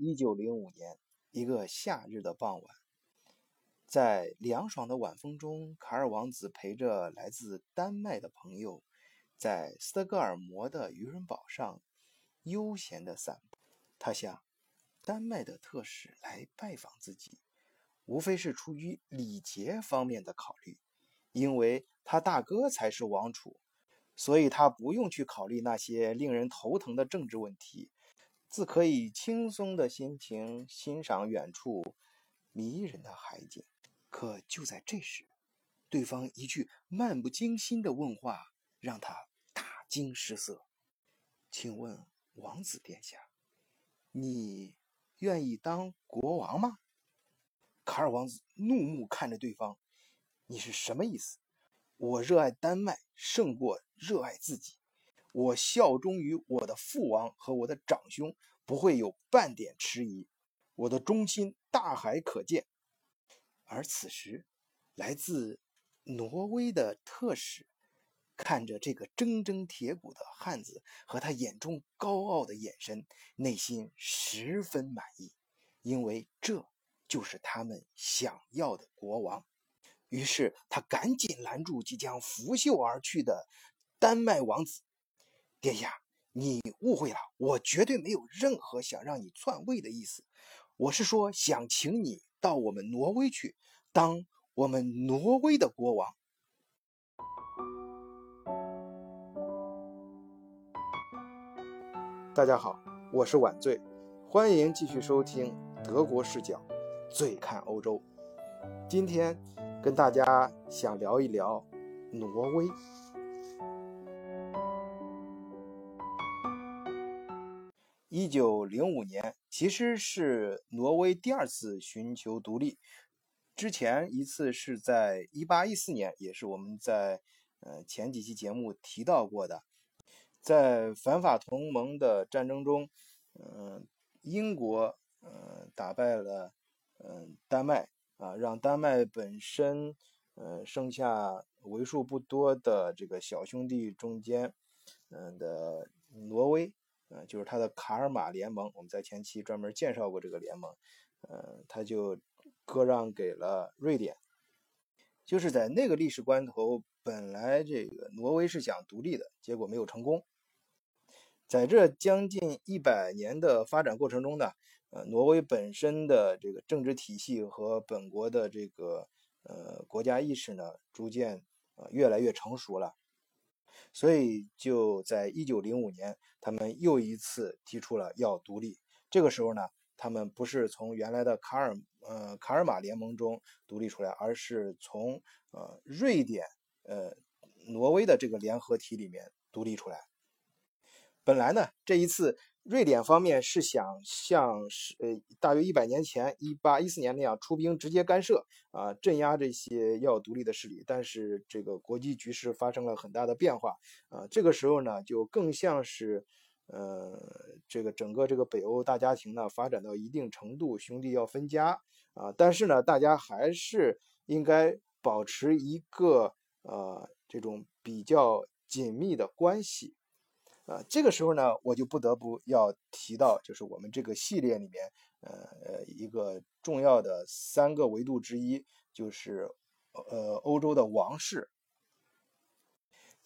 一九零五年一个夏日的傍晚，在凉爽的晚风中，卡尔王子陪着来自丹麦的朋友，在斯德哥尔摩的渔人堡上悠闲的散步。他想，丹麦的特使来拜访自己，无非是出于礼节方面的考虑，因为他大哥才是王储，所以他不用去考虑那些令人头疼的政治问题。自可以轻松的心情欣赏远处迷人的海景。可就在这时，对方一句漫不经心的问话让他大惊失色：“请问王子殿下，你愿意当国王吗？”卡尔王子怒目看着对方：“你是什么意思？我热爱丹麦胜过热爱自己。”我效忠于我的父王和我的长兄，不会有半点迟疑。我的忠心大海可见。而此时，来自挪威的特使看着这个铮铮铁骨的汉子和他眼中高傲的眼神，内心十分满意，因为这就是他们想要的国王。于是他赶紧拦住即将拂袖而去的丹麦王子。殿下，你误会了，我绝对没有任何想让你篡位的意思。我是说，想请你到我们挪威去，当我们挪威的国王。大家好，我是晚醉，欢迎继续收听德国视角，醉看欧洲。今天跟大家想聊一聊挪威。一九零五年其实是挪威第二次寻求独立，之前一次是在一八一四年，也是我们在呃前几期节目提到过的，在反法同盟的战争中，嗯，英国嗯打败了嗯丹麦啊，让丹麦本身嗯剩下为数不多的这个小兄弟中间嗯的挪威。呃，就是他的卡尔马联盟，我们在前期专门介绍过这个联盟，呃，他就割让给了瑞典。就是在那个历史关头，本来这个挪威是想独立的，结果没有成功。在这将近一百年的发展过程中呢，呃，挪威本身的这个政治体系和本国的这个呃国家意识呢，逐渐呃越来越成熟了。所以就在一九零五年，他们又一次提出了要独立。这个时候呢，他们不是从原来的卡尔呃卡尔马联盟中独立出来，而是从呃瑞典呃挪威的这个联合体里面独立出来。本来呢，这一次。瑞典方面是想像是呃大约一百年前一八一四年那样出兵直接干涉啊镇压这些要独立的势力，但是这个国际局势发生了很大的变化啊，这个时候呢就更像是呃这个整个这个北欧大家庭呢发展到一定程度，兄弟要分家啊，但是呢大家还是应该保持一个呃这种比较紧密的关系。啊，这个时候呢，我就不得不要提到，就是我们这个系列里面，呃呃，一个重要的三个维度之一，就是呃欧洲的王室。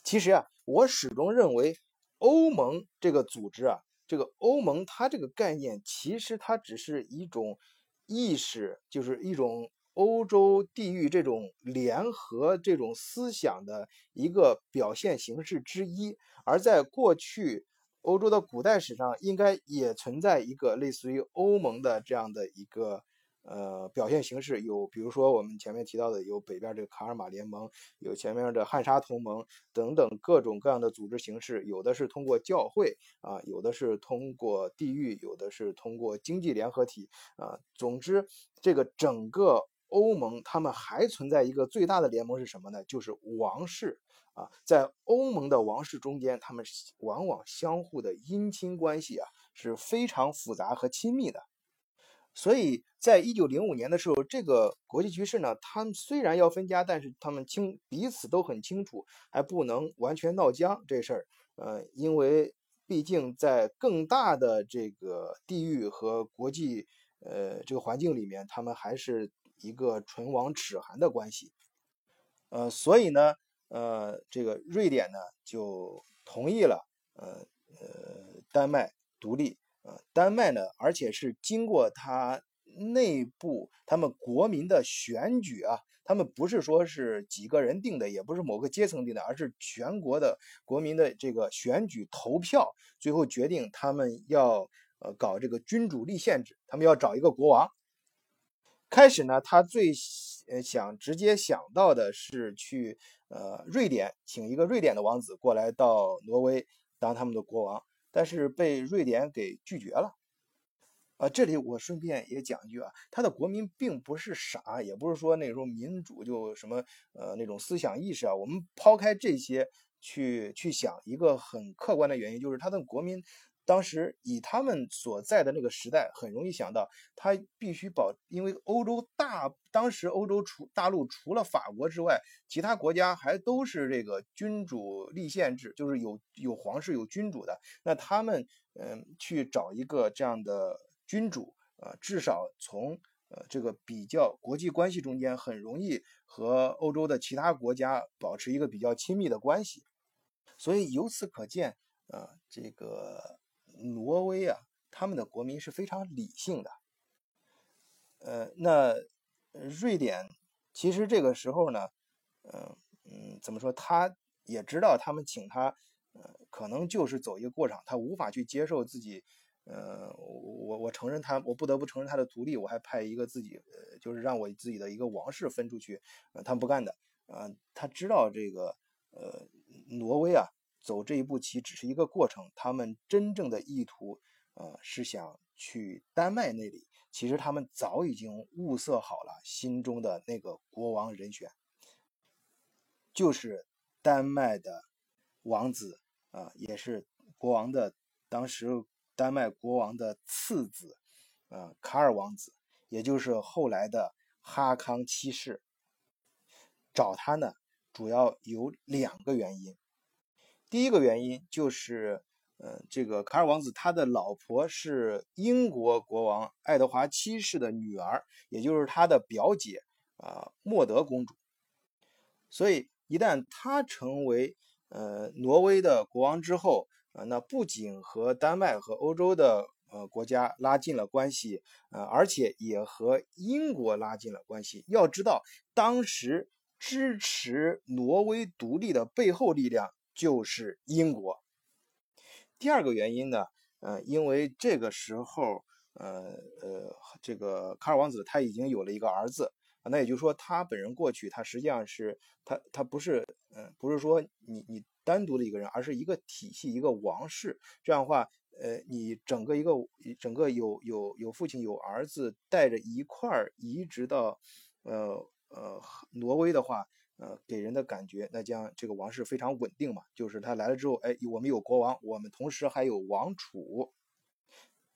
其实啊，我始终认为欧盟这个组织啊，这个欧盟它这个概念，其实它只是一种意识，就是一种。欧洲地域这种联合这种思想的一个表现形式之一，而在过去欧洲的古代史上，应该也存在一个类似于欧盟的这样的一个呃表现形式。有比如说我们前面提到的，有北边这个卡尔马联盟，有前面的汉沙同盟等等各种各样的组织形式。有的是通过教会啊，有的是通过地域，有的是通过经济联合体啊。总之，这个整个。欧盟他们还存在一个最大的联盟是什么呢？就是王室啊，在欧盟的王室中间，他们往往相互的姻亲关系啊是非常复杂和亲密的。所以在一九零五年的时候，这个国际局势呢，他们虽然要分家，但是他们清彼此都很清楚，还不能完全闹僵这事儿。呃，因为毕竟在更大的这个地域和国际呃这个环境里面，他们还是一个唇亡齿寒的关系。呃，所以呢，呃，这个瑞典呢就同意了，呃呃，丹麦独立。呃，丹麦呢，而且是经过他内部他们国民的选举啊。他们不是说是几个人定的，也不是某个阶层定的，而是全国的国民的这个选举投票，最后决定他们要呃搞这个君主立宪制，他们要找一个国王。开始呢，他最呃想直接想到的是去呃瑞典请一个瑞典的王子过来到挪威当他们的国王，但是被瑞典给拒绝了。啊，这里我顺便也讲一句啊，他的国民并不是傻，也不是说那时候民主就什么呃那种思想意识啊。我们抛开这些去去想，一个很客观的原因就是他的国民当时以他们所在的那个时代，很容易想到他必须保，因为欧洲大当时欧洲除大陆除了法国之外，其他国家还都是这个君主立宪制，就是有有皇室有君主的。那他们嗯去找一个这样的。君主啊，至少从呃这个比较国际关系中间，很容易和欧洲的其他国家保持一个比较亲密的关系。所以由此可见，啊，这个挪威啊，他们的国民是非常理性的。呃，那瑞典其实这个时候呢，嗯嗯，怎么说？他也知道他们请他，呃，可能就是走一个过场，他无法去接受自己。呃，我我承认他，我不得不承认他的独立，我还派一个自己，呃，就是让我自己的一个王室分出去，呃，他们不干的，啊，他知道这个，呃，挪威啊，走这一步棋只是一个过程，他们真正的意图，呃，是想去丹麦那里，其实他们早已经物色好了心中的那个国王人选，就是丹麦的王子，啊，也是国王的当时。丹麦国王的次子，啊，卡尔王子，也就是后来的哈康七世，找他呢，主要有两个原因。第一个原因就是，呃，这个卡尔王子他的老婆是英国国王爱德华七世的女儿，也就是他的表姐啊，莫德公主。所以，一旦他成为呃挪威的国王之后，啊，那不仅和丹麦和欧洲的呃国家拉近了关系，呃，而且也和英国拉近了关系。要知道，当时支持挪威独立的背后力量就是英国。第二个原因呢，呃，因为这个时候，呃呃，这个卡尔王子他已经有了一个儿子，那也就是说，他本人过去，他实际上是他他不是，嗯，不是说你你。单独的一个人，而是一个体系，一个王室。这样的话，呃，你整个一个整个有有有父亲有儿子带着一块儿移植到，呃呃挪威的话，呃，给人的感觉，那将这个王室非常稳定嘛。就是他来了之后，哎，我们有国王，我们同时还有王储，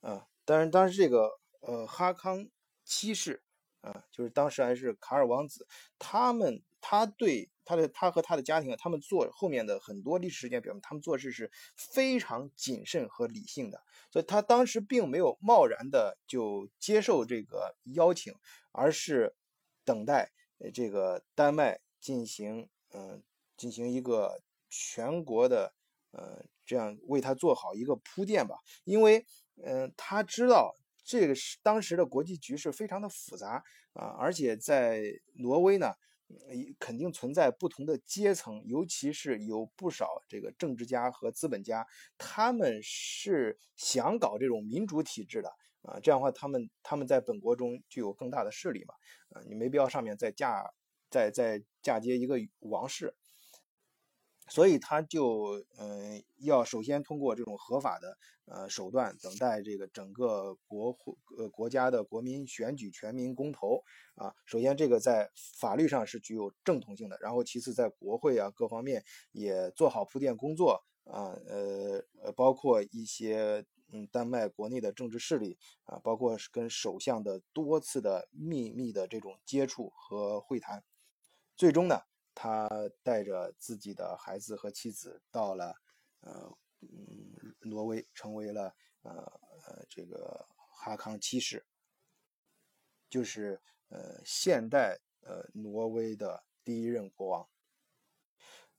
啊，当然当时这个呃哈康七世，啊，就是当时还是卡尔王子，他们他对。他的他和他的家庭，他们做后面的很多历史事件表明，他们做事是非常谨慎和理性的。所以他当时并没有贸然的就接受这个邀请，而是等待这个丹麦进行嗯进行一个全国的呃这样为他做好一个铺垫吧。因为嗯他知道这个是当时的国际局势非常的复杂啊，而且在挪威呢。肯定存在不同的阶层，尤其是有不少这个政治家和资本家，他们是想搞这种民主体制的啊。这样的话，他们他们在本国中具有更大的势力嘛？啊，你没必要上面再嫁再再嫁接一个王室。所以他就嗯，要首先通过这种合法的呃手段，等待这个整个国会呃国家的国民选举全民公投啊。首先这个在法律上是具有正统性的，然后其次在国会啊各方面也做好铺垫工作啊，呃呃包括一些嗯丹麦国内的政治势力啊，包括跟首相的多次的秘密的这种接触和会谈，最终呢。他带着自己的孩子和妻子到了，呃，嗯，挪威成为了呃呃这个哈康七世，就是呃现代呃挪威的第一任国王。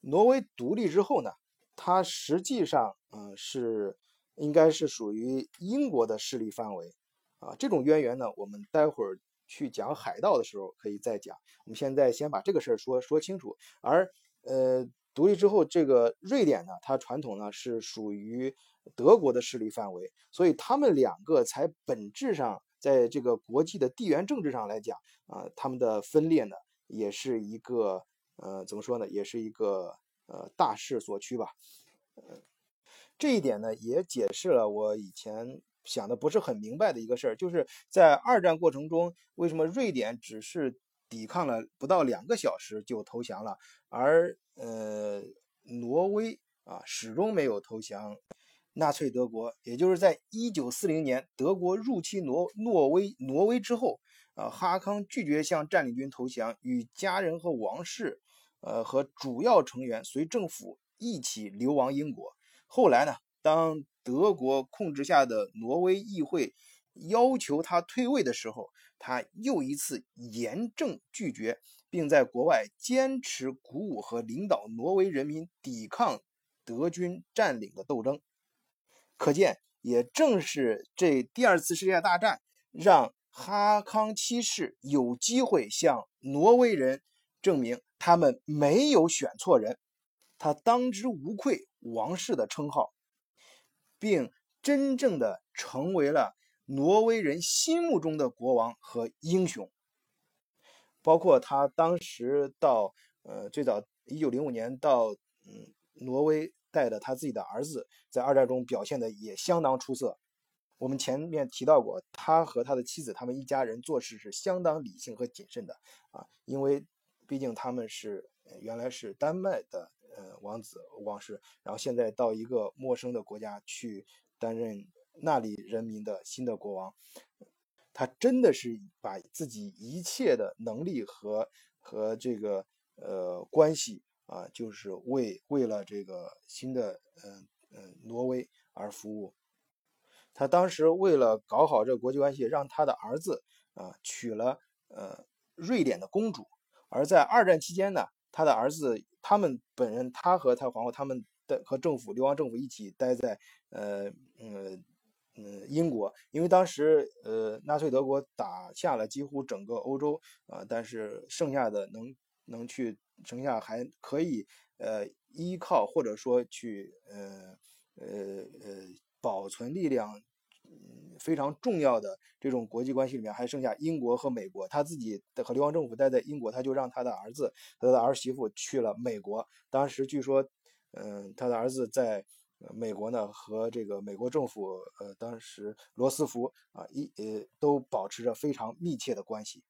挪威独立之后呢，它实际上嗯是应该是属于英国的势力范围啊。这种渊源呢，我们待会儿去讲海盗的时候可以再讲。我们现在先把这个事儿说说清楚。而呃。独立之后，这个瑞典呢，它传统呢是属于德国的势力范围，所以他们两个才本质上在这个国际的地缘政治上来讲啊，他们的分裂呢也是一个呃怎么说呢，也是一个呃大势所趋吧。呃，这一点呢也解释了我以前想的不是很明白的一个事儿，就是在二战过程中，为什么瑞典只是抵抗了不到两个小时就投降了，而呃，挪威啊，始终没有投降纳粹德国。也就是在一九四零年德国入侵挪挪威挪威之后，啊，哈康拒绝向占领军投降，与家人和王室，呃，和主要成员随政府一起流亡英国。后来呢，当德国控制下的挪威议会要求他退位的时候，他又一次严正拒绝。并在国外坚持鼓舞和领导挪威人民抵抗德军占领的斗争，可见，也正是这第二次世界大战，让哈康七世有机会向挪威人证明他们没有选错人，他当之无愧王室的称号，并真正的成为了挪威人心目中的国王和英雄。包括他当时到，呃，最早一九零五年到，嗯，挪威带的他自己的儿子，在二战中表现的也相当出色。我们前面提到过，他和他的妻子，他们一家人做事是相当理性和谨慎的啊，因为毕竟他们是原来是丹麦的呃王子王室，然后现在到一个陌生的国家去担任那里人民的新的国王。他真的是把自己一切的能力和和这个呃关系啊，就是为为了这个新的嗯嗯挪威而服务。他当时为了搞好这国际关系，让他的儿子啊娶了呃瑞典的公主。而在二战期间呢，他的儿子他们本人，他和他皇后他们的和政府流亡政府一起待在呃嗯。嗯，英国，因为当时呃，纳粹德国打下了几乎整个欧洲啊，但是剩下的能能去，剩下还可以呃依靠或者说去呃呃呃保存力量，嗯非常重要的这种国际关系里面，还剩下英国和美国。他自己的和流亡政府待在英国，他就让他的儿子他的儿媳妇去了美国。当时据说，嗯，他的儿子在。美国呢和这个美国政府，呃，当时罗斯福啊一呃都保持着非常密切的关系，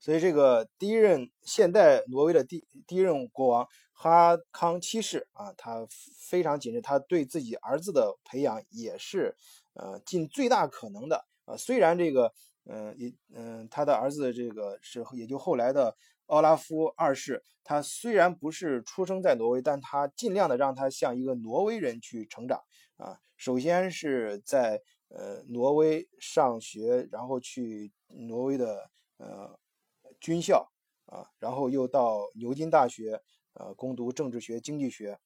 所以这个第一任现代挪威的第第一任国王哈康七世啊，他非常谨慎，他对自己儿子的培养也是呃尽最大可能的啊，虽然这个嗯也嗯他的儿子这个是也就后来的。奥拉夫二世，他虽然不是出生在挪威，但他尽量的让他像一个挪威人去成长啊。首先是在呃挪威上学，然后去挪威的呃军校啊，然后又到牛津大学呃攻读政治学、经济学。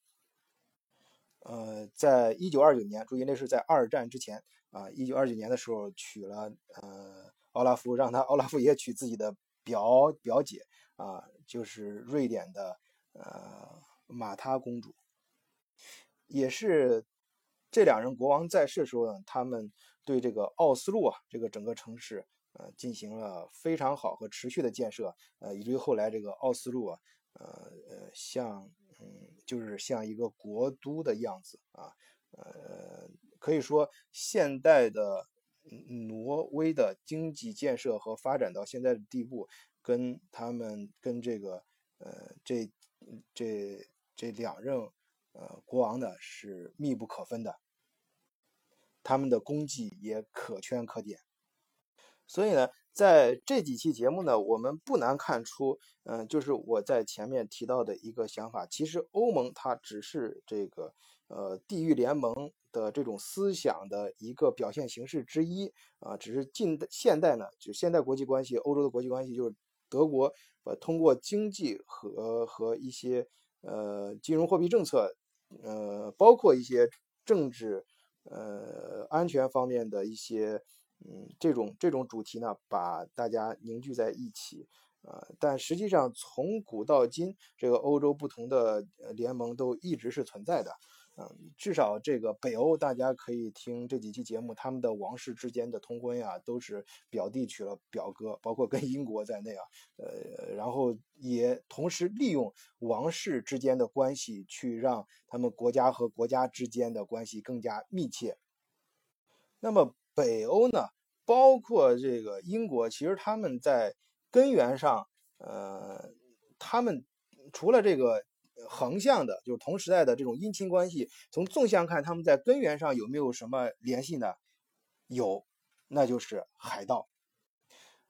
呃，在一九二九年，注意那是在二战之前啊，一九二九年的时候娶了呃奥拉夫，让他奥拉夫也娶自己的表表姐。啊，就是瑞典的呃马塔公主，也是这两人国王在世的时候呢，他们对这个奥斯陆啊这个整个城市呃进行了非常好和持续的建设，呃以至于后来这个奥斯陆啊呃呃像嗯就是像一个国都的样子啊呃可以说现代的挪威的经济建设和发展到现在的地步。跟他们跟这个呃这这这两任呃国王呢是密不可分的，他们的功绩也可圈可点。所以呢，在这几期节目呢，我们不难看出，嗯，就是我在前面提到的一个想法，其实欧盟它只是这个呃地域联盟的这种思想的一个表现形式之一啊。只是近现代呢，就现代国际关系，欧洲的国际关系就是德国呃通过经济和和一些呃金融货币政策，呃包括一些政治呃安全方面的一些嗯这种这种主题呢，把大家凝聚在一起。啊，但实际上从古到今，这个欧洲不同的联盟都一直是存在的。嗯，至少这个北欧，大家可以听这几期节目，他们的王室之间的通婚呀，都是表弟娶了表哥，包括跟英国在内啊。呃，然后也同时利用王室之间的关系，去让他们国家和国家之间的关系更加密切。那么北欧呢，包括这个英国，其实他们在。根源上，呃，他们除了这个横向的，就是同时代的这种姻亲关系，从纵向看，他们在根源上有没有什么联系呢？有，那就是海盗。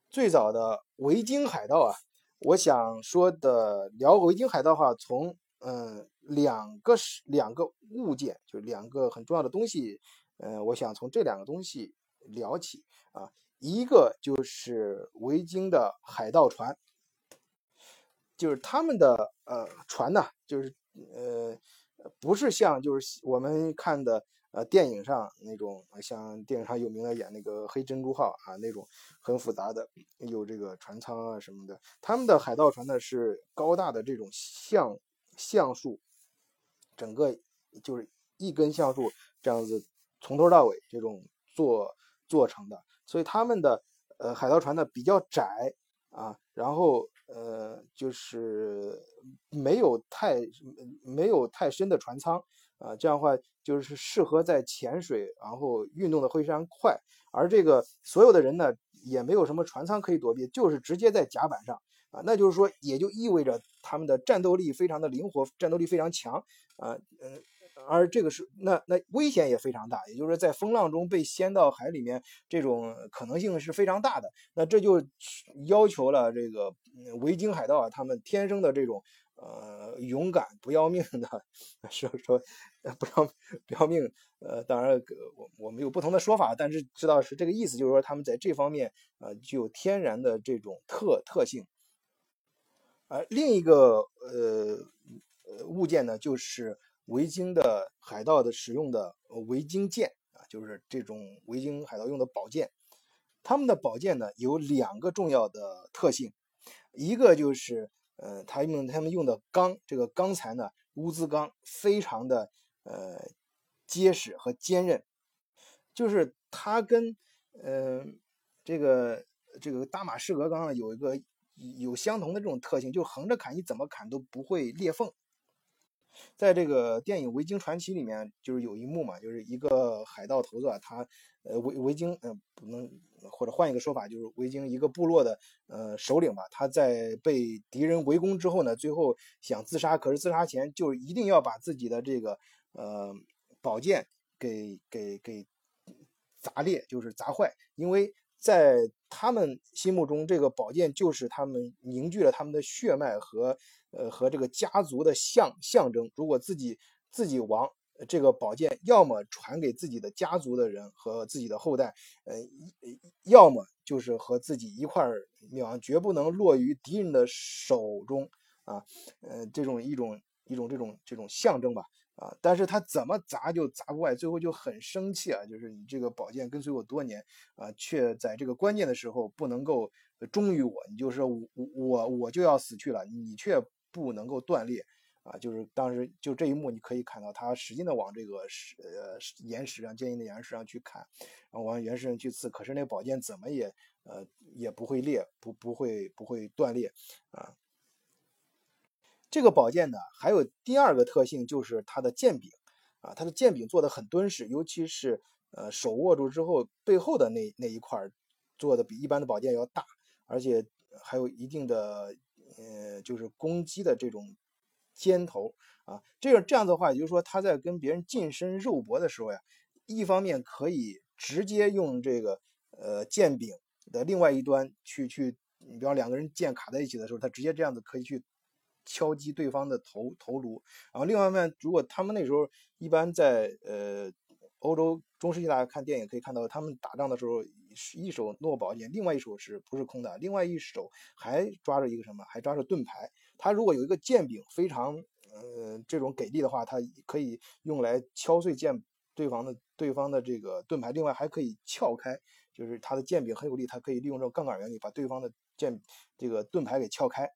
最早的维京海盗啊，我想说的聊维京海盗话，从嗯两个是两个物件，就两个很重要的东西，嗯，我想从这两个东西聊起啊。一个就是维京的海盗船，就是他们的呃船呢，就是呃不是像就是我们看的呃电影上那种，像电影上有名的演那个黑珍珠号啊那种很复杂的，有这个船舱啊什么的。他们的海盗船呢是高大的这种橡橡树，整个就是一根橡树这样子从头到尾这种做做成的。所以他们的呃海盗船呢比较窄啊，然后呃就是没有太没有太深的船舱啊，这样的话就是适合在潜水，然后运动的会非常快。而这个所有的人呢也没有什么船舱可以躲避，就是直接在甲板上啊，那就是说也就意味着他们的战斗力非常的灵活，战斗力非常强啊，嗯。而这个是那那危险也非常大，也就是说在风浪中被掀到海里面，这种可能性是非常大的。那这就要求了这个维京海盗啊，他们天生的这种呃勇敢不要命的，说说不要不要命。呃，当然我我们有不同的说法，但是知道是这个意思，就是说他们在这方面呃具有天然的这种特特性。而另一个呃呃物件呢，就是。维京的海盗的使用的维京剑啊，就是这种维京海盗用的宝剑。他们的宝剑呢有两个重要的特性，一个就是，呃，他用他们用的钢，这个钢材呢，乌兹钢，非常的呃结实和坚韧，就是它跟，呃，这个这个大马士革钢有一个有相同的这种特性，就横着砍，你怎么砍都不会裂缝。在这个电影《维京传奇》里面，就是有一幕嘛，就是一个海盗头子，他呃维维京呃不能或者换一个说法，就是维京一个部落的呃首领吧，他在被敌人围攻之后呢，最后想自杀，可是自杀前就一定要把自己的这个呃宝剑给给给砸裂，就是砸坏，因为在他们心目中，这个宝剑就是他们凝聚了他们的血脉和。呃，和这个家族的象象征，如果自己自己亡，这个宝剑要么传给自己的家族的人和自己的后代，呃，要么就是和自己一块儿灭亡，绝不能落于敌人的手中啊，呃，这种一种一种这种这种象征吧，啊，但是他怎么砸就砸不坏，最后就很生气啊，就是你这个宝剑跟随我多年啊，却在这个关键的时候不能够忠于我，你就是我我我就要死去了，你却。不能够断裂啊！就是当时就这一幕，你可以看到他使劲的往这个石呃岩石上坚硬的岩石上去砍，然后往岩石上去刺，可是那宝剑怎么也呃也不会裂，不不会不会断裂啊。这个宝剑呢，还有第二个特性就是它的剑柄啊，它的剑柄做的很敦实，尤其是呃手握住之后背后的那那一块做的比一般的宝剑要大，而且还有一定的。呃，就是攻击的这种尖头啊，这个这样的话，也就是说他在跟别人近身肉搏的时候呀，一方面可以直接用这个呃剑柄的另外一端去去，你比方两个人剑卡在一起的时候，他直接这样子可以去敲击对方的头头颅。然后另外一面，如果他们那时候一般在呃欧洲中世纪，大家看电影可以看到，他们打仗的时候一手握宝剑，另外一手是不是空的？另外一手还抓着一个什么？还抓着盾牌。他如果有一个剑柄非常呃这种给力的话，他可以用来敲碎剑对方的对方的这个盾牌，另外还可以撬开。就是他的剑柄很有力，他可以利用这种杠杆原理把对方的剑这个盾牌给撬开。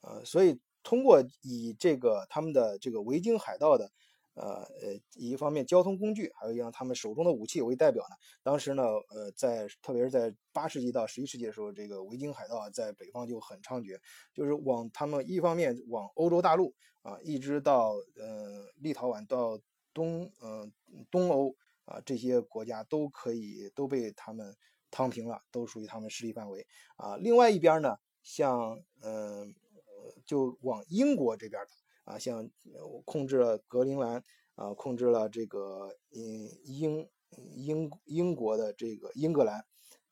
呃，所以通过以这个他们的这个维京海盗的，呃呃，一方面交通工具，还有一样他们手中的武器为代表呢。当时呢，呃，在特别是在八世纪到十一世纪的时候，这个维京海盗啊在北方就很猖獗，就是往他们一方面往欧洲大陆啊，一直到呃立陶宛到东呃东欧。啊，这些国家都可以都被他们趟平了，都属于他们势力范围啊。另外一边呢，像嗯，就往英国这边啊，像控制了格陵兰啊，控制了这个嗯英英英国的这个英格兰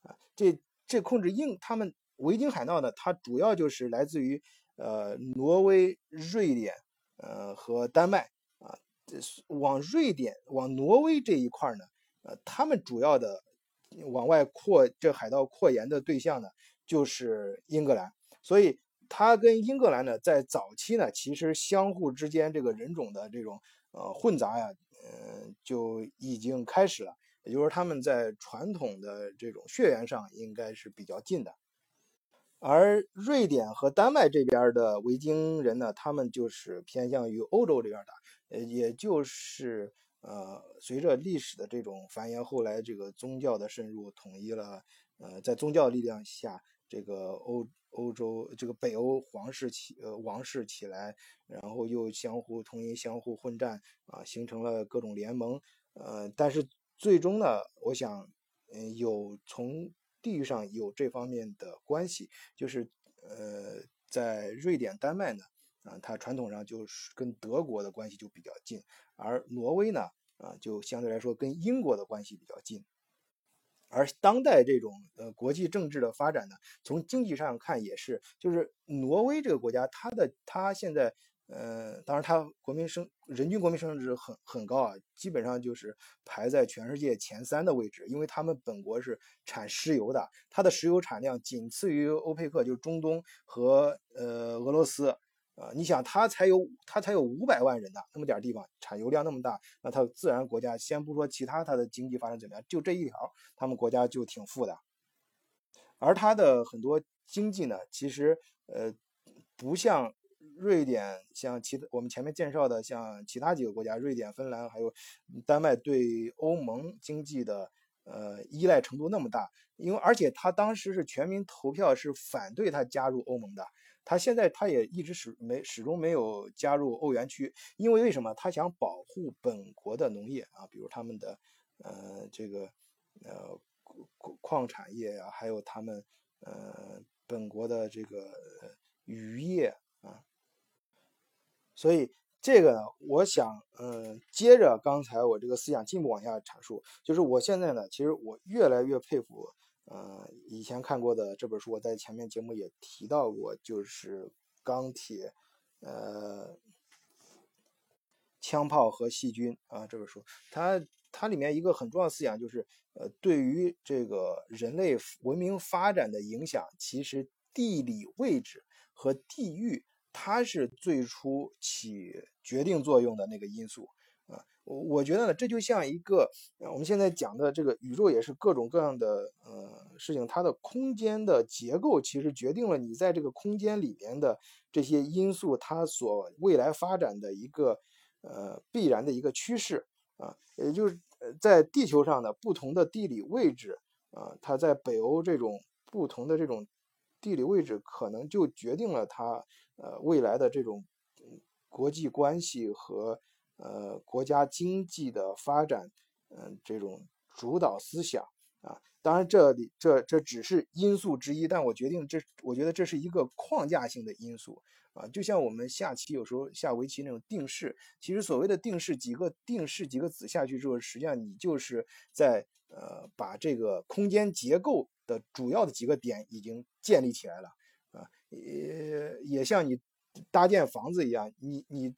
啊，这这控制英他们维京海盗呢，它主要就是来自于呃挪威、瑞典呃和丹麦。啊往瑞典、往挪威这一块呢，呃，他们主要的往外扩这海盗扩延的对象呢，就是英格兰。所以，他跟英格兰呢，在早期呢，其实相互之间这个人种的这种呃混杂呀，嗯，就已经开始了。也就是说，他们在传统的这种血缘上应该是比较近的。而瑞典和丹麦这边的维京人呢，他们就是偏向于欧洲这边的。呃，也就是呃，随着历史的这种繁衍，后来这个宗教的渗入，统一了。呃，在宗教力量下，这个欧欧洲这个北欧皇室起呃王室起来，然后又相互统一、相互混战啊，形成了各种联盟。呃，但是最终呢，我想，嗯，有从地域上有这方面的关系，就是呃，在瑞典、丹麦呢。啊，它传统上就是跟德国的关系就比较近，而挪威呢，啊，就相对来说跟英国的关系比较近。而当代这种呃国际政治的发展呢，从经济上看也是，就是挪威这个国家，它的它现在呃，当然它国民生人均国民生产值很很高啊，基本上就是排在全世界前三的位置，因为他们本国是产石油的，它的石油产量仅次于欧佩克，就是中东和呃俄罗斯。啊，你想他才有他才有五百万人呢，那么点地方产油量那么大，那他自然国家先不说其他，他的经济发展怎么样，就这一条，他们国家就挺富的。而他的很多经济呢，其实呃不像瑞典，像其我们前面介绍的，像其他几个国家，瑞典、芬兰还有丹麦对欧盟经济的呃依赖程度那么大，因为而且他当时是全民投票是反对他加入欧盟的。他现在他也一直始没始终没有加入欧元区，因为为什么？他想保护本国的农业啊，比如他们的呃这个呃矿产业呀，还有他们呃本国的这个渔业啊。所以这个呢，我想嗯，接着刚才我这个思想进一步往下阐述，就是我现在呢，其实我越来越佩服。呃，以前看过的这本书，我在前面节目也提到过，就是《钢铁》呃，枪炮和细菌啊这本书，它它里面一个很重要的思想就是，呃，对于这个人类文明发展的影响，其实地理位置和地域，它是最初起决定作用的那个因素。我觉得呢，这就像一个我们现在讲的这个宇宙，也是各种各样的呃事情，它的空间的结构其实决定了你在这个空间里面的这些因素，它所未来发展的一个呃必然的一个趋势啊，也就是在地球上的不同的地理位置啊，它在北欧这种不同的这种地理位置，可能就决定了它呃未来的这种国际关系和。呃，国家经济的发展，嗯，这种主导思想啊，当然这里这这只是因素之一，但我决定这，我觉得这是一个框架性的因素啊，就像我们下棋有时候下围棋那种定式，其实所谓的定式，几个定式几个子下去之后，实际上你就是在呃把这个空间结构的主要的几个点已经建立起来了啊，也也像你搭建房子一样，你你